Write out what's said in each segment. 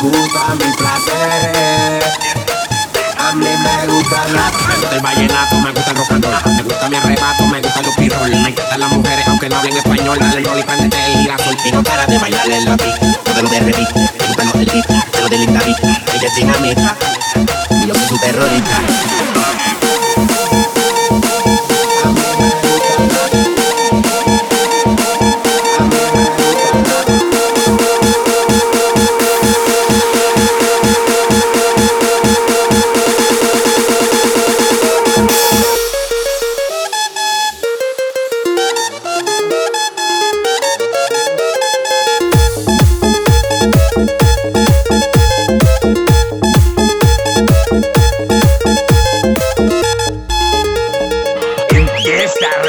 gusta mis placer. A mí me gusta la. Me gusta el vallenato, me gusta el rock and roll. Me gusta mi arrebato, me gusta los pirrol. Me encantan las mujeres, aunque no hablen español. Dale rol y prendete el girasol. Y no para de bailarle el lápiz. No te lo de Revit, me gustan los del beat, de los del Linda Ella es dinamita, y yo soy su terrorista.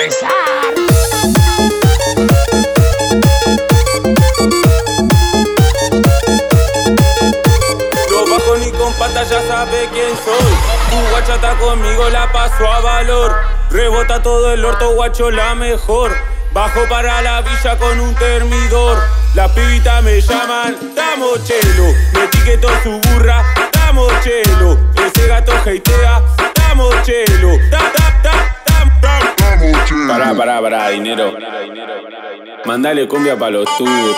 Lo bajo ni con rezar. ya sabe quién soy. Tu guacha está conmigo, la paso a valor. Rebota todo el orto, guacho, la mejor. Bajo para la villa con un termidor. Las pibitas me llaman Tamochelo. Me etiquetó su burra, Tamochelo. Ese gato heitea, Tamochelo. Da, da, da. Pará, pará, pará, dinero. Mandale cumbia para los turros.